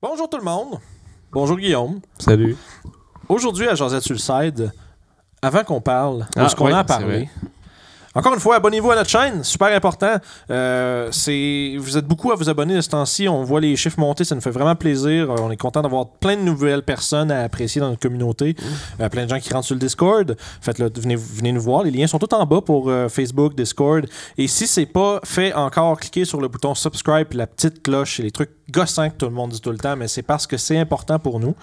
Bonjour tout le monde. Bonjour Guillaume. Salut. Aujourd'hui à Josette sur le side, avant qu'on parle de Ah, ce qu'on a à parler. Encore une fois, abonnez-vous à notre chaîne, super important. Euh, c'est, vous êtes beaucoup à vous abonner de ce temps-ci. On voit les chiffres monter, ça nous fait vraiment plaisir. Euh, on est content d'avoir plein de nouvelles personnes à apprécier dans notre communauté. Mmh. Euh, plein de gens qui rentrent sur le Discord. Faites-le, venez, venez nous voir. Les liens sont tout en bas pour euh, Facebook, Discord. Et si c'est pas fait encore, cliquez sur le bouton subscribe, la petite cloche et les trucs gossants que tout le monde dit tout le temps, mais c'est parce que c'est important pour nous.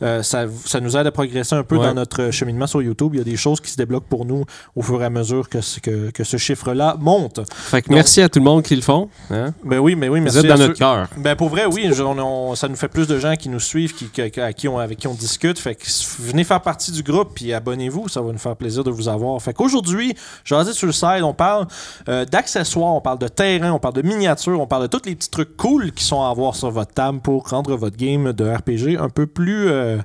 Ça, ça nous aide à progresser un peu Ouais. dans notre cheminement sur YouTube. Il y a des choses qui se débloquent pour nous au fur et à mesure que, ce- que, que ce chiffre-là monte. Fait que merci à tout le monde qui le font. Hein? Ben oui, mais oui, Vous merci êtes à dans notre cœur. Ben pour vrai, oui, je- on- on- ça nous fait plus de gens qui nous suivent, qui, qui- à qui on, avec qui on discute. Fait que venez faire partie du groupe puis abonnez-vous, ça va nous faire plaisir de vous avoir. Fait qu'aujourd'hui, dit sur le site, on parle euh, d'accessoires, on parle de terrain, on parle de miniatures, on parle de tous les petits trucs cool qui sont à avoir sur votre table pour rendre votre game de RPG un peu plus euh,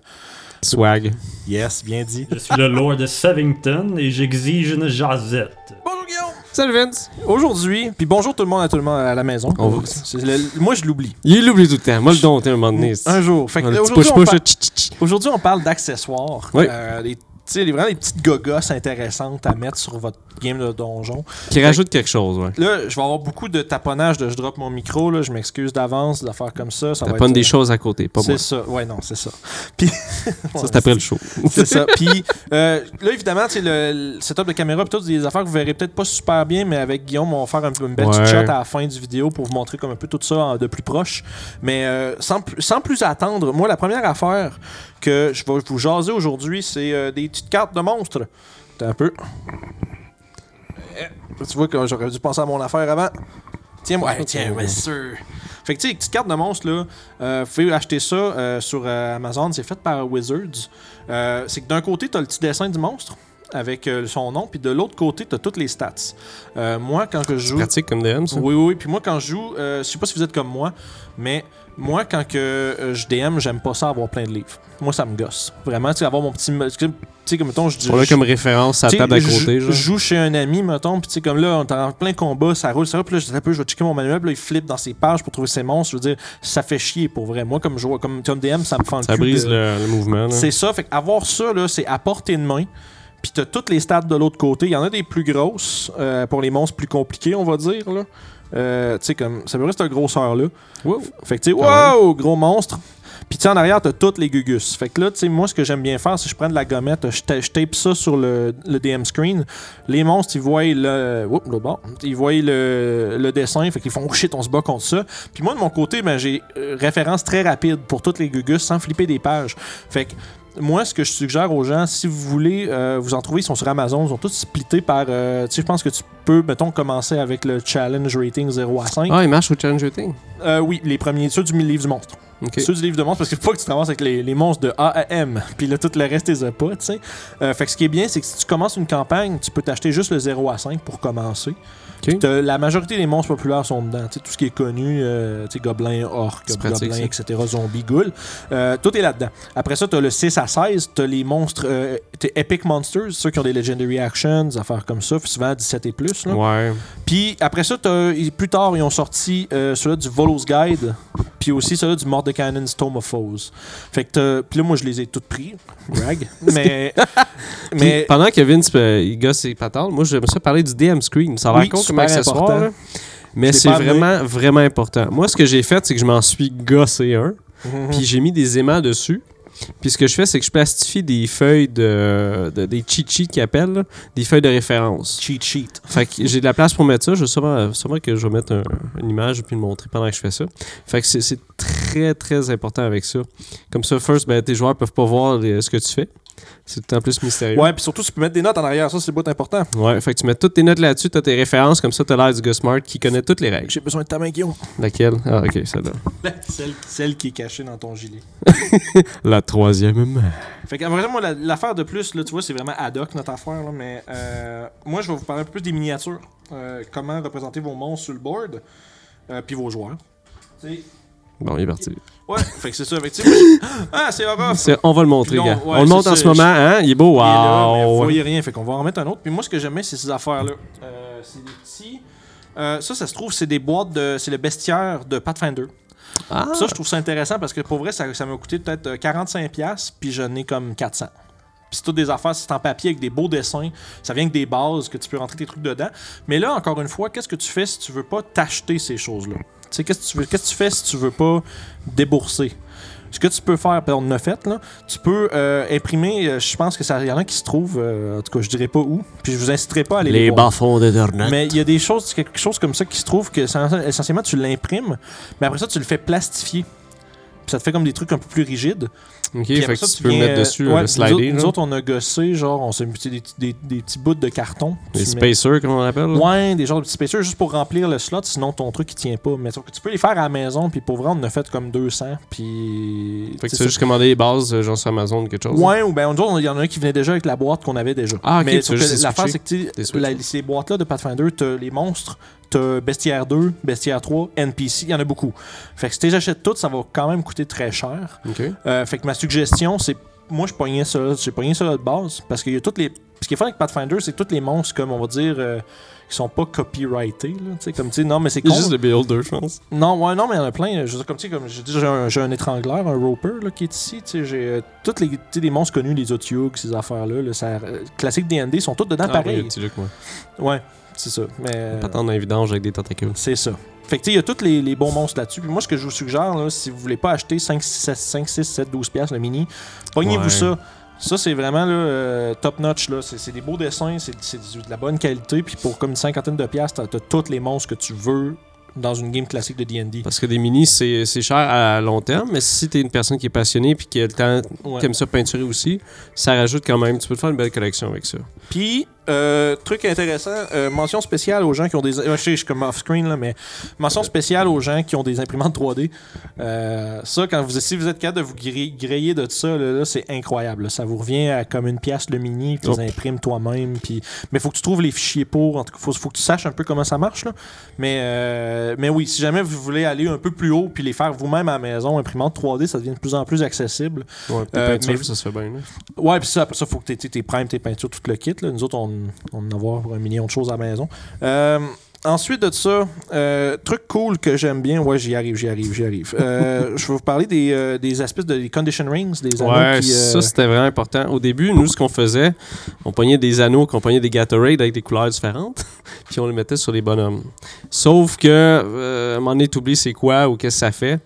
Swag. yes, bien dit. Je suis le Lord de Savington et j'exige une jasette. Bonjour Guillaume. Salut Vince. Aujourd'hui, puis bonjour tout le monde à tout le monde à la maison. On va- C'est le- moi je l'oublie. Il l'oublie tout le temps. Moi, le dompter un moment donné. Un jour. Fait que, Un là, petit aujourd'hui, on push-push, par- là, tch, tch, tch. Aujourd'hui, on parle d'accessoires. Oui. Euh, des, sais, vraiment des petites gogosses intéressantes à mettre sur votre game de donjon. Qui rajoute quelque chose, ouais. Là, je vais avoir beaucoup de taponnage de je drop mon micro. Là, je m'excuse d'avance d'affaires comme ça. ça être- des choses à côté, pas C'est moi. ça. Ouais, non, c'est ça. Puis, Ça, c'est après le show. c'est ça. Puis euh, là, évidemment, le, le setup de caméra, puis tout, des affaires que vous verrez peut-être pas super bien, mais avec Guillaume, on va faire un une belle petite shot à la fin du vidéo pour vous montrer comme un peu tout ça de plus proche. Mais euh, sans plus attendre, moi, la première affaire que je vais vous jaser aujourd'hui, c'est euh, des petites cartes de monstres. T'as un peu. Eh, Tu vois que j'aurais dû penser à mon affaire avant. Tiens, ouais, tiens, ouais, sûr. Fait que, tu sais, les petites cartes de monstres, là, euh, vous pouvez acheter ça euh, sur euh, Amazon. C'est fait par Wizards. C'est que d'un côté, tu as le petit dessin du monstre avec euh, son nom, puis de l'autre côté, tu as toutes les stats. Euh, moi, quand que je joue. Pratique comme DM, ça. Oui, oui, oui. Puis moi, quand je joue, euh, je sais pas si vous êtes comme moi, mais moi, quand que euh, je DM, j'aime pas ça avoir plein de livres. Moi, ça me gosse. Vraiment, tu sais, avoir mon petit. Tu sais, comme mettons, je dis. L'a comme référence à la table à côté, Je joue chez un ami, mettons, puis tu sais, comme là, on est en plein combat, ça roule, ça roule, puis là, je dis un peu, je vais checker mon manuel, puis là, il flippe dans ses pages pour trouver ses monstres. Je veux dire, ça fait chier pour vrai. Moi, comme joueur, comme Tom DM, ça me fend le Ça cul brise de- le, le mouvement. là. C'est ça, fait avoir ça, là, c'est à portée de main. Puis t'as toutes les stats de l'autre côté. Il y en a des plus grosses euh, pour les monstres plus compliqués, on va dire. Là. Euh, tu sais, comme. Ça veut dire cette grosseur-là. Wow. Fait que tu sais, wow, gros monstre. Puis tu sais, en arrière, t'as toutes les gugus. Fait que là, tu sais, moi, ce que j'aime bien faire, c'est que je prends de la gommette, je, ta- je tape ça sur le, le DM screen. Les monstres, ils voient le. Oups, bord. Ils voient le, le dessin. Fait qu'ils font, oh shit, on se bat contre ça. Puis moi, de mon côté, ben, j'ai euh, référence très rapide pour toutes les gugus sans flipper des pages. Fait que moi, ce que je suggère aux gens, si vous voulez euh, vous en trouver, ils sont sur Amazon, ils sont tous splittés par. euh, tu sais, je pense que tu peux, mettons, commencer avec le challenge rating 0 à 5. Ah, il marche au challenge rating? Euh, oui, les premiers, ceux du livre du monstre. Ok. Ceux du livre de monstre, parce qu'il faut pas que tu te ramasses avec les, les monstres de A à M, puis là, tout le reste, t'es pas, tu sais. Euh, fait que ce qui est bien, c'est que si tu commences une campagne, tu peux t'acheter juste le 0 à 5 pour commencer. La majorité des monstres populaires sont dedans. Tu sais, tout ce qui est connu, euh, tu gobelins, orques, gobelins, etc., zombies, ghouls. Euh, tout est là-dedans. Après ça, t'as le 6 à 16, t'as les monstres euh, t'as Epic Monsters, ceux qui ont des Legendary Actions, des affaires comme ça, souvent 17 et plus. Là. Ouais. Puis après ça, t'as- ils- plus tard, ils ont sorti euh, ceux-là du Volos Guide, puis aussi ceux-là du Mordecannon's Tome of Foes. Fait que Puis là, moi, je les ai toutes pris. Brag. mais. Mais. pendant que Vince euh, il gosse ses patentes, moi j'aimerais ça parler du DM screen. Ça a l'air Oui, comme accessoire, là. mais Je c'est vraiment, vraiment important. Moi, ce que j'ai fait, c'est que je m'en suis gossé un, Mhm. puis j'ai mis des aimants dessus. Puis ce que je fais, c'est que je plastifie des feuilles de, de- des cheat sheets qu'ils appellent, là, des feuilles de référence. Cheat sheet. Fait que j'ai de la place pour mettre ça. Je sûrement, sûrement que je vais mettre un- une image puis le montrer pendant que je fais ça. Fait que c'est- c'est très, très important avec ça. Comme ça, first, ben, tes joueurs peuvent pas voir les- ce que tu fais. C'est tout en plus mystérieux. Ouais, puis surtout, tu peux mettre des notes en arrière. Ça, c'est le bout important. Ouais, fait que tu mets toutes tes notes là-dessus, t'as tes références, comme ça t'as l'air du gars smart qui connaît toutes les règles. J'ai besoin de ta main, Guillaume. Laquelle? Ah, ok, celle-là. celle, celle qui est cachée dans ton gilet. La troisième main. Fait que, après, moi, la- l'affaire de plus, là, tu vois, c'est vraiment ad hoc notre affaire, là, mais euh, moi, je vais vous parler un peu plus des miniatures. Euh, comment représenter vos monstres sur le board, euh, puis vos joueurs. Tu sais, Bon, il est parti. Ouais, fait que c'est ça. Que, tu sais, ah, c'est horrible. C'est- On va le montrer, gars. on- le montre en ce moment, hein? Il est beau, mais vous voyez rien, fait qu'on va en remettre un autre. Puis moi, ce que j'aime bien, c'est ces affaires-là. Euh, c'est des petits. euh, ça, ça se trouve, c'est des boîtes de. C'est le bestiaire de Pathfinder. Ah, Ça, je trouve ça intéressant parce que pour vrai, ça ça m'a coûté peut-être euh, 45$, puis j'en ai comme 400$. Puis c'est toutes des affaires, c'est en papier avec des beaux dessins. Ça vient avec des bases que tu peux rentrer tes trucs dedans. Mais là, encore une fois, qu'est-ce que tu fais si tu veux pas t'acheter ces choses-là? Sais, qu'est-ce que tu veux, qu'est-ce que tu fais si tu veux pas débourser? Ce que tu peux faire, puis on en a fait, là, tu peux euh, imprimer, euh, je pense que ça y en a qui se trouvent, euh, en tout cas, je dirais pas où, puis je vous inciterai pas à aller les, les voir. bas-fonds d'Ethernet. Mais il y a des choses, quelque chose comme ça qui se trouve que essentiellement tu l'imprimes, mais après ça tu le fais plastifier. Puis ça te fait comme des trucs un peu plus rigides. Ok, Puis fait après que ça, tu peux viens, mettre dessus, euh, ouais, le nous autres- Nous, autres, on a gossé, genre, on s'est mis des, des, des petits bouts de carton. Mets- spacers, comme on appelle. là. Ouais, des genres de petits spacers juste pour remplir le slot, sinon ton truc il tient pas. Mais tu peux les faire à la maison, puis pour vrai, on en a fait comme 200. Puis. Fait que tu as juste commandé les bases, euh, genre sur Amazon ou quelque chose. Ouais, ou autres, il y en a un qui venait déjà avec la boîte qu'on avait déjà. Ah, ok, Mais l'affaire, c'est que Des la- ces boîtes-là de Pathfinder, les monstres, t'as Bestiaire 2, Bestiaire 3, NPC, il y en a beaucoup. Fait que si tu les achètes toutes, ça va quand même coûter très cher. Euh, fait que ma suggestion, c'est. Moi, je pognais ça, j'ai pogné ça de base. Parce qu'il y a toutes les. Ce qui est fun avec Pathfinder, c'est que tous les monstres, comme on va dire, euh, qui sont pas copyrightés. Là, tu sais, comme tu non, mais c'est con. juste le Beholder, je pense. Non, ouais, non, mais il y en a plein. Je comme tu comme j'ai un, un étrangleur, un roper là, qui est ici. Tu sais, j'ai euh, tous les, les monstres connus, les Otyugs, ces affaires-là. Là, ça, euh, classique D&D, sont tous dedans Ah, oui, pareil. le petit Luc, moi. Ouais, c'est ça. Mais Pas tant d'un vidange avec des tentacules. c'est ça. Fait que tu sais, il y a tous les, les bons monstres là-dessus. Puis moi, ce que je vous suggère, là, si vous voulez pas acheter 5, 6, 5, 6 7, 12 piastres le mini, pognez-vous Ouais. ça. Ça, c'est vraiment là, euh, top notch. là. C'est des beaux dessins, c'est de la bonne qualité. Puis pour comme une cinquantaine de piastres, t'as t'as tous les monstres que tu veux dans une game classique de D&D. Parce que des minis, c'est c'est cher à long terme, mais si t'es une personne qui est passionnée puis qui a le temps, Ouais. qui aime ça peinturer aussi, ça rajoute quand même. Tu peux te faire une belle collection avec ça. Puis, euh, truc intéressant, euh, mention spéciale aux gens qui ont des. euh, je sais, je suis comme off-screen, là, mais mention spéciale aux gens qui ont des imprimantes 3D. Euh, ça, quand vous, si vous êtes capable de vous griller, de ça, là, là, c'est incroyable. là. Ça vous revient à comme une pièce le mini, tu les imprimes toi-même. Puis, mais faut que tu trouves les fichiers pour. En tout cas, faut, faut que tu saches un peu comment ça marche. Là. Mais, mais oui, si jamais vous voulez aller un peu plus haut, puis les faire vous-même à la maison, imprimante 3D, ça devient de plus en plus accessible. Ouais, tes peintures, mais- ça se fait bien. là. Ouais, puis ça, après ça, faut que tu tes primes, tes peintures, tout le kit. Là. Nous autres, on en a avoir un million de choses à la maison. Euh, ensuite de ça, euh, truc cool que j'aime bien, ouais, j'y arrive, j'y arrive, j'y arrive. Euh, je vais vous parler des, euh, des espèces de des condition rings, des anneaux Ouais, qui. ça c'était vraiment important. Au début, nous, ce qu'on faisait, on pognait des anneaux, qu'on pognait des Gatorade avec des couleurs différentes, puis on les mettait sur les bonhommes. Sauf que, à un moment donné, c'est quoi ou qu'est-ce que ça fait.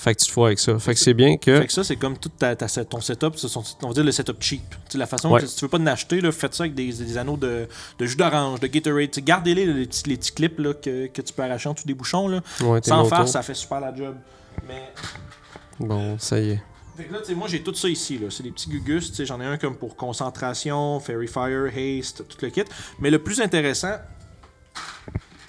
Fait que tu te fous avec ça. Fait que c'est bien que. Fait que ça, c'est comme tout ta, ton setup, on va dire le setup cheap. Tu sais, la façon Ouais. que si tu veux pas en acheter, là, faites ça avec des, des anneaux de, de jus d'orange, de Gatorade. Gardez-les, les petits, les petits clips là, que, que tu peux arracher en dessous des bouchons. Là. Ouais, Sans faire, ça fait super la job. Mais Bon, ça y est. Fait que là, tu sais, moi, j'ai tout ça ici. là. C'est des petits gugus. J'en ai un comme pour concentration, Fairy Fire, Haste, tout le kit. Mais le plus intéressant.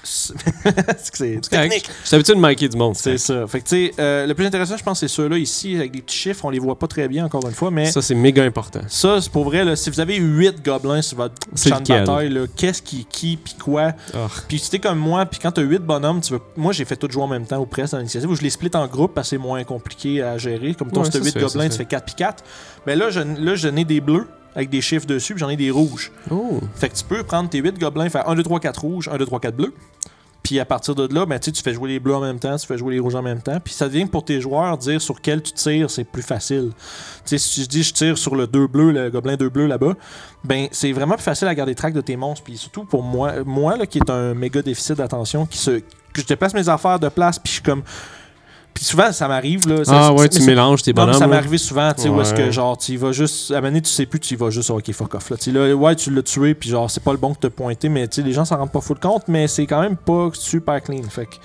C'est c'est c'est C'est technique. J'ai l'habitude de manquer du monde. C'est ça. Fait que, tu sais, euh, le plus intéressant, je pense, c'est ceux-là ici, avec des petits chiffres. On les voit pas très bien, encore une fois. Mais ça, Ça, c'est méga important. c'est pour vrai. Là, si vous avez 8 gobelins sur votre C'est champ de bataille, qu'est-ce qui, qui, puis quoi? Ah. Puis si t'es comme moi, puis quand t'as 8 bonhommes, tu veux... moi j'ai fait tout jouer en même temps ou presque dans l'initiative, où je les split en groupe parce que c'est moins compliqué à gérer. Comme toi, si t'as ça 8 se fait, ça gobelins, tu fais 4 puis 4. Mais là, je- là, j'en ai des bleus avec des chiffres dessus, puis j'en ai des rouges. Oh. Fait que tu peux prendre tes 8 gobelins, faire 1, 2, 3, 4 rouges, 1, 2, 3, 4 bleus. Puis à partir de là, ben, tu tu fais jouer les bleus en même temps, tu fais jouer les rouges en même temps. Puis ça devient pour tes joueurs, dire sur quel tu tires, c'est plus facile. Tu sais, si je dis je tire sur le 2 bleu, le gobelin 2 bleu là-bas, ben c'est vraiment plus facile à garder track de tes monstres. Puis surtout pour moi, moi là, qui est un méga déficit d'attention, qui se, que je déplace mes affaires de place, puis je suis comme. Puis souvent, ça m'arrive. là. ça- Ah ouais, tu mélanges tes non, bonhommes. ça m'est arrivé souvent, tu sais, où est-ce que Ouais. genre, tu vas juste. À un moment donné, tu sais plus, tu vas juste, ok, fuck off. Là, Tu là, ouais, tu l'as tué, puis genre, c'est pas le bon que te pointé, mais tu sais, les gens s'en rendent pas full compte, mais c'est quand même pas super clean. Fait que.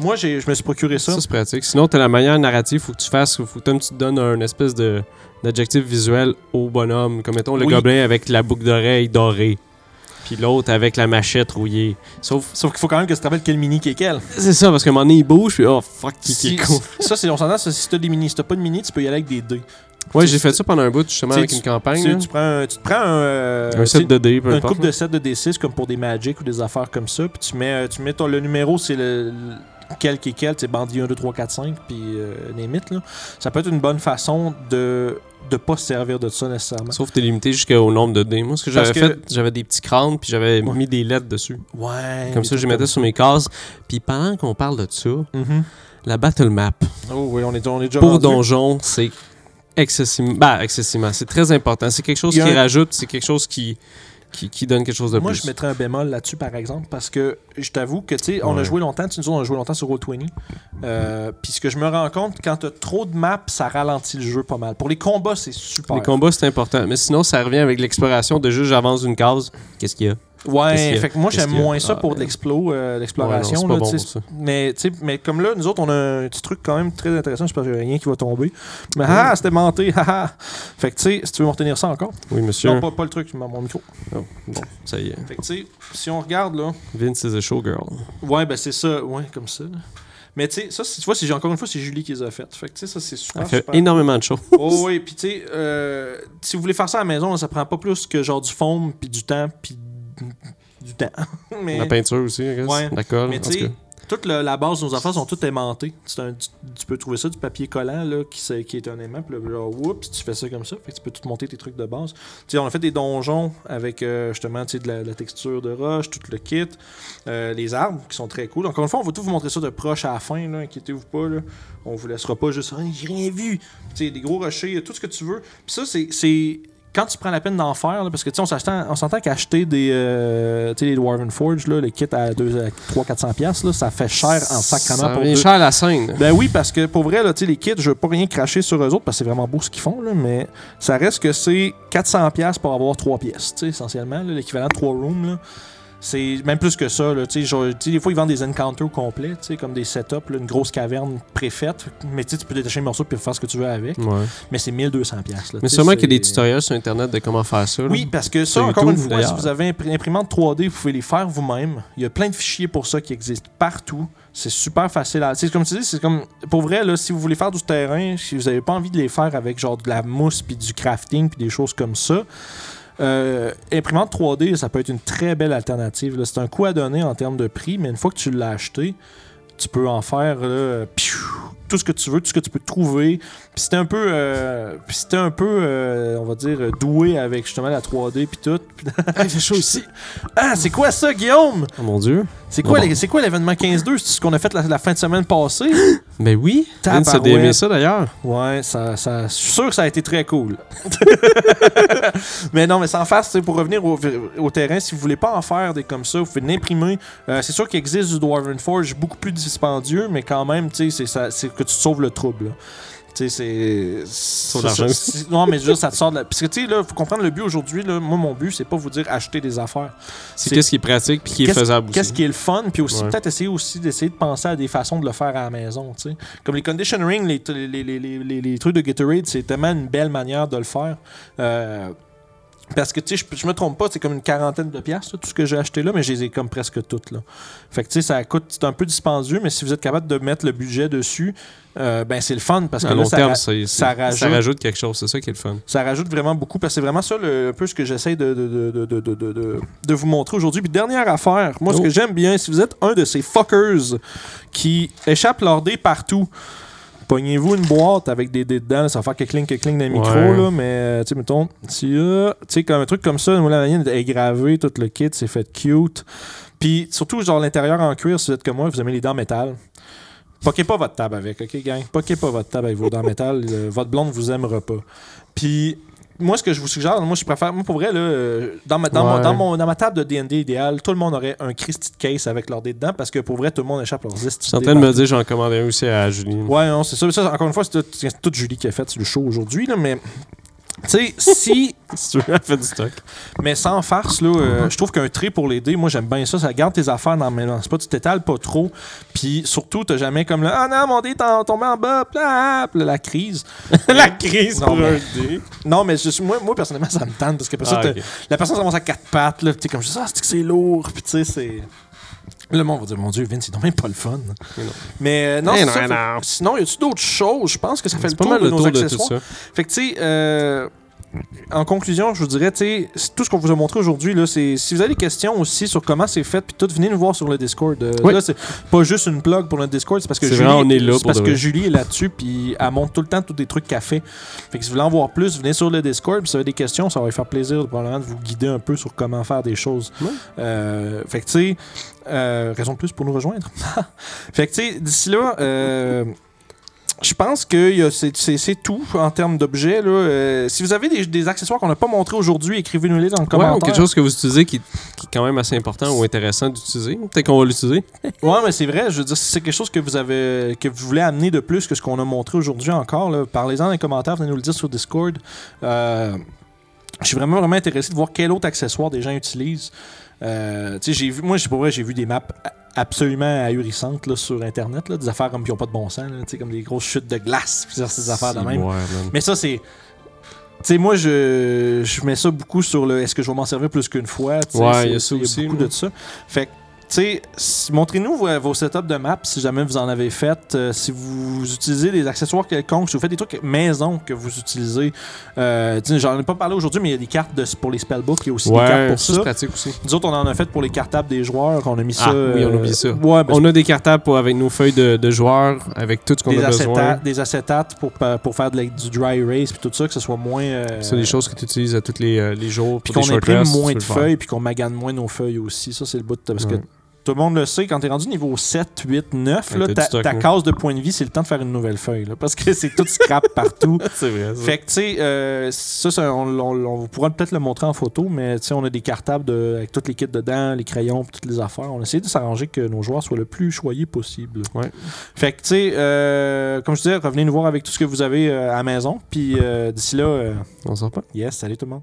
Moi, j'ai, je me suis procuré ça. Ça, c'est pratique. Sinon, t'as la manière narrative, faut que tu fasses, faut que tu te donnes un espèce de d'adjectif visuel au bonhomme. Comme mettons le Oui. gobelin avec la boucle d'oreille dorée. Puis l'autre avec la machette rouillée. Sauf. Sauf qu'il faut quand même que tu te rappelles quel mini qui est quel. C'est ça, parce un moment donné, il bouge, puis oh fuck, qui, est con. ça, c'est, on s'entend, ça, si t'as des mini. Si t'as pas de mini, tu peux y aller avec des dés. Ouais, Tu- j'ai fait ça pendant un bout, justement, avec tu- une campagne. Tu, là. tu prends un, tu te prends un. euh, un set tu sais, de dés, peu un importe. couple de sets de D6 comme pour des Magic ou des affaires comme ça. Puis tu mets, euh, tu mets ton, le numéro, c'est le, le- quel qui est quel, c'est bandit 1, 2, 3, 4, 5, puis euh, limite. Là. Ça peut être une bonne façon de ne pas se servir de ça nécessairement. Sauf que t'es limité jusqu'au nombre de dés. Moi, ce que j'avais que- fait, j'avais des petits crânes, puis j'avais Ouais. mis des lettres dessus. Ouais. Comme ça, je les mettais sur mes cases. Puis pendant qu'on parle de ça, Mhm. La battle map Oh oui, on est, on est déjà pour rendu. donjon, c'est excessivement. Bah, excessivement. C'est très important. C'est quelque chose qui un- rajoute, c'est quelque chose qui, qui, qui donne quelque chose de Moi, plus. je mettrais un bémol là-dessus, par exemple, parce que je t'avoue que, tu sais, on a joué longtemps, tu nous on a joué longtemps sur Roll20. Euh, Puis ce que je me rends compte, quand t'as trop de maps, ça ralentit le jeu pas mal. Pour les combats, c'est super. Les combats, c'est important. Mais sinon, ça revient avec l'exploration de juste j'avance d'une case. Qu'est-ce qu'il y a? Ouais, fait que moi, j'aime moins ça Ah, pour de l'explo, euh, l'exploration. Ouais, non, là, bon ça. mais, mais comme là, nous autres, on a un petit truc quand même très intéressant. Je pense qu'il n'y a rien qui va tomber. Mais ah, c'était menté. ah, ah. fait que, tu sais, si tu veux me retenir ça encore. Oui, monsieur. Non, pas, pas le truc, mon mon micro. Oh, bon, ça y est. Fait que, tu sais, si on regarde, là. Vince is a showgirl. Ouais, ben c'est ça. Ouais, comme ça. là. Mais tu sais, ça, tu vois, c'est encore une fois, c'est Julie qui les a faites. Fait que tu sais, ça, c'est super. Elle fait super. énormément de choses. Oh, oui, puis tu sais, euh, si vous voulez faire ça à la maison, là, ça prend pas plus que genre du foam, puis du temps, puis du temps. mais La peinture aussi. Ouais. La colle. mais tu toute la base de nos affaires sont toutes aimantées. Un- tu, tu peux trouver ça du papier collant là, qui, est un aimant, puis là, tu fais ça comme ça. Fait que tu peux tout monter tes trucs de base. Tu sais, on a fait des donjons avec euh, justement de la, la texture de roche, tout le kit, euh, les arbres qui sont très cool. Encore une fois, on va tout vous montrer ça de proche à la fin, inquiétez-vous pas. Là. On vous laissera pas juste, Hey, j'ai rien vu. Des gros rochers, tout ce que tu veux. Puis ça, c'est. Quand tu prends la peine d'en faire, là, parce que tu sais, on s'entend qu'acheter des, euh, tu sais, les Dwarven Forge, là, le kit à 300-400$, piastres, là, ça fait cher en sacrament Ça pour deux- cher à la scène. ben oui, parce que pour vrai, là, tu sais, les kits, je veux pas rien cracher sur eux autres parce que c'est vraiment beau ce qu'ils font, là, mais ça reste que c'est 400$ piastres pour avoir 3 pièces, tu sais, essentiellement, là, l'équivalent de 3 rooms. Là. C'est même plus que ça. Là, tu sais, genre, des fois, ils vendent des encounters complets, comme des setups, là, une grosse caverne préfaite. Mais tu sais, tu peux détacher le morceau et faire ce que tu veux avec. Ouais. Mais c'est 1200$. piastres, là, Mais sûrement qu'il y a des tutoriels sur Internet de comment faire ça. là. oui, parce que ça, encore une fois, si vous avez une imprimante 3D, vous pouvez les faire vous-même. Il y a plein de fichiers pour ça qui existent partout. C'est super facile à. C'est comme tu dis, c'est comme. Pour vrai, là, si vous voulez faire du terrain, si vous n'avez pas envie de les faire avec genre de la mousse puis du crafting puis des choses comme ça. Euh, imprimante 3D, ça peut être une très belle alternative. là. C'est un coup à donner en termes de prix, mais une fois que tu l'as acheté, tu peux en faire là, piou, tout ce que tu veux, tout ce que tu peux trouver. Puis c'était un peu, euh, c'était un peu, euh, on va dire, doué avec justement la 3D puis tout. Fait chaud ici. ah, c'est quoi ça, Guillaume? Oh mon dieu. C'est quoi, Bon. les- c'est quoi l'événement 15-2 C'est ce qu'on a fait la, la fin de semaine passée? Mais oui. Vince a aimé ça d'ailleurs. Ouais, ça, ça, je suis sûr que ça a été très cool. mais non, mais sans face, pour revenir au, au terrain, si vous voulez pas en faire des comme ça, vous pouvez l'imprimer. Euh, c'est sûr qu'il existe du Dwarven Forge beaucoup plus dispendieux, mais quand même, tu sais, c'est que tu sauves le trouble. là. Tu sais, c'est. L'argent. Non, mais juste, ça te sort de la. Parce que, tu sais, là, faut comprendre le but aujourd'hui, là. Moi, mon but, c'est pas vous dire acheter des affaires. C'est qu'est-ce qui est pratique puis qui est Qu'est-ce- faisable aussi. Qu'est-ce qui est le fun, puis aussi Ouais. peut-être essayer aussi d'essayer de penser à des façons de le faire à la maison, tu sais. Comme les condition ring, les, les, les, les, les- les trucs de Gatorade, c'est tellement une belle manière de le faire. Euh, parce que, tu sais, je, je me trompe pas, c'est comme une quarantaine de piastres, tout ce que j'ai acheté là, mais je les ai comme presque toutes, là. Fait que, tu sais, ça coûte, c'est un peu dispendieux, mais si vous êtes capable de mettre le budget dessus, euh, ben c'est le fun, parce que à là, long ça, terme, ra- ça c'est- ça rajoute- rajoute quelque chose. C'est ça qui est le fun. ça rajoute vraiment beaucoup parce que c'est vraiment ça le, un peu ce que j'essaie de, de, de, de, de, de, de- de- de vous montrer aujourd'hui. Puis dernière affaire, moi ce Oh. que j'aime bien, si vous êtes un de ces fuckers qui échappent leur dé partout, pognez-vous une boîte avec des dés dedans, ça va faire que cling que cling dans le micro, Ouais. là, mais euh, tu sais, mettons, euh, tu sais, comme un truc comme ça, la manière est gravée, tout le kit, c'est fait cute. Puis surtout, genre l'intérieur en cuir, si vous êtes comme moi, vous aimez les dents métal. Poquez pas votre table avec, ok, gang? Poquez pas votre table avec vos dents métal. euh, votre blonde vous aimera pas. Puis, moi, ce que je vous suggère, moi, je préfère, moi, pour vrai, là, euh, dans, ma, dans, mon, dans, mon- dans ma table de D&D idéale, tout le monde aurait un Christy de case avec leur dé dedans parce que pour vrai, tout le monde échappe leurs Je estis suis en train de me dire, j'en commandais un aussi à Julie. Ouais, non, c'est ça. ça. Encore une fois, c'est tout, c'est toute Julie qui a fait le show aujourd'hui, là, mais... Tu sais, si Si tu veux, elle fait du stock. mais sans farce, là, euh, je trouve qu'un trait pour les dés, moi j'aime bien ça. Ça garde tes affaires dans le C'est pas tu t'étales pas trop. Puis surtout, t'as jamais comme le Ah non, mon dé est tombé en bas, là, la crise. La crise Non, pour mais- un dé. Non, mais je- moi, moi personnellement, ça me tente parce que après ça, Ah, ok. la personne commence à quatre pattes, là, comme juste Ah, c'est que c'est lourd, puis tu sais, c'est. Le monde va dire, mon Dieu, Vince, c'est même pas le fun. Mais non. Mais euh, non, c'est non, ça. Sinon, y a-tu d'autres choses? Je pense que ça fait le pas tour mal de nos de tout accessoires. ça. Fait que, tu sais, euh, en conclusion, je vous dirais, tu tout ce qu'on vous a montré aujourd'hui, là, c'est si vous avez des questions aussi sur comment c'est fait, puis tout, venez nous voir sur le Discord. Euh, Oui. Là, c'est pas juste une plug pour notre Discord, c'est parce que Julie, on est là parce que. Julie est là-dessus, puis elle montre tout le temps tous des trucs qu'elle fait. Fait que si vous voulez en voir plus, venez sur le Discord, puis si vous avez des questions, ça va lui faire plaisir probablement de vous guider un peu sur comment faire des choses. Euh, fait que tu sais, euh, raison de plus pour nous rejoindre. fait que tu sais, d'ici là, euh, je pense que c'est- tout en termes d'objets. Euh, si vous avez des, des accessoires qu'on n'a pas montrés aujourd'hui, écrivez-nous-les dans le Ouais, ou commentaire. quelque chose que vous utilisez qui, qui est quand même assez important ou intéressant d'utiliser. Peut-être qu'on va l'utiliser. Ouais, mais c'est vrai. Je veux dire, si c'est quelque chose que vous avez, que vous voulez amener de plus que ce qu'on a montré aujourd'hui encore, parlez-en dans les commentaires, venez nous le dire sur Discord. Euh, je suis vraiment, vraiment intéressé de voir quel autre accessoire des gens utilisent. Euh, j'ai vu, moi, j'ai- pour vrai, j'ai vu des maps absolument ahurissantes là, sur Internet, là, des affaires comme qui n'ont pas de bon sens, là, comme des grosses chutes de glace, puis ces affaires de même. Mais ça, c'est. Tu sais, moi, je, je mets ça beaucoup sur le est-ce que je vais m'en servir plus qu'une fois. Ouais, il y a ça aussi, beaucoup moi. de ça. Fait que, montrez-nous vos, vos setups de maps si jamais vous en avez fait. euh, si vous utilisez des accessoires quelconques, si vous faites des trucs maison que vous utilisez. Euh, J'en ai pas parlé aujourd'hui, mais il y a des cartes de- pour les spellbooks. Il y a aussi des cartes pour ça, ça. c'est pratique aussi. Nous autres, on en a fait pour les cartables des joueurs. On a mis Ah, ça. oui, on a euh, oublié ça. Ouais, On a des cartables pour- avec nos feuilles de, de joueurs, avec tout ce qu'on a besoin. des acétates pour, pour faire de du dry erase puis tout ça, que ce soit moins. euh, C'est des choses que tu utilises à tous les, les jours. Puis qu'on imprime moins de feuilles, puis qu'on magane moins nos feuilles aussi. Ça, c'est le bout de. Parce que. Tout le monde le sait, quand t'es rendu niveau 7, 8, 9, Ouais, là, ta, ta case de points de vie, c'est le temps de faire une nouvelle feuille. là, parce que c'est tout scrap partout. C'est vrai. ça. Fait que, tu sais, euh, ça, ça, on, on- on pourra peut-être le montrer en photo, mais tu sais, on a des cartables de, avec toutes les kits dedans, les crayons, puis toutes les affaires. On a essayé de s'arranger que nos joueurs soient le plus choyés possible. Ouais. Fait que, tu sais, euh, comme je disais, revenez nous voir avec tout ce que vous avez euh, à la maison. Puis euh, d'ici là, euh, On sort pas. yes, salut tout le monde.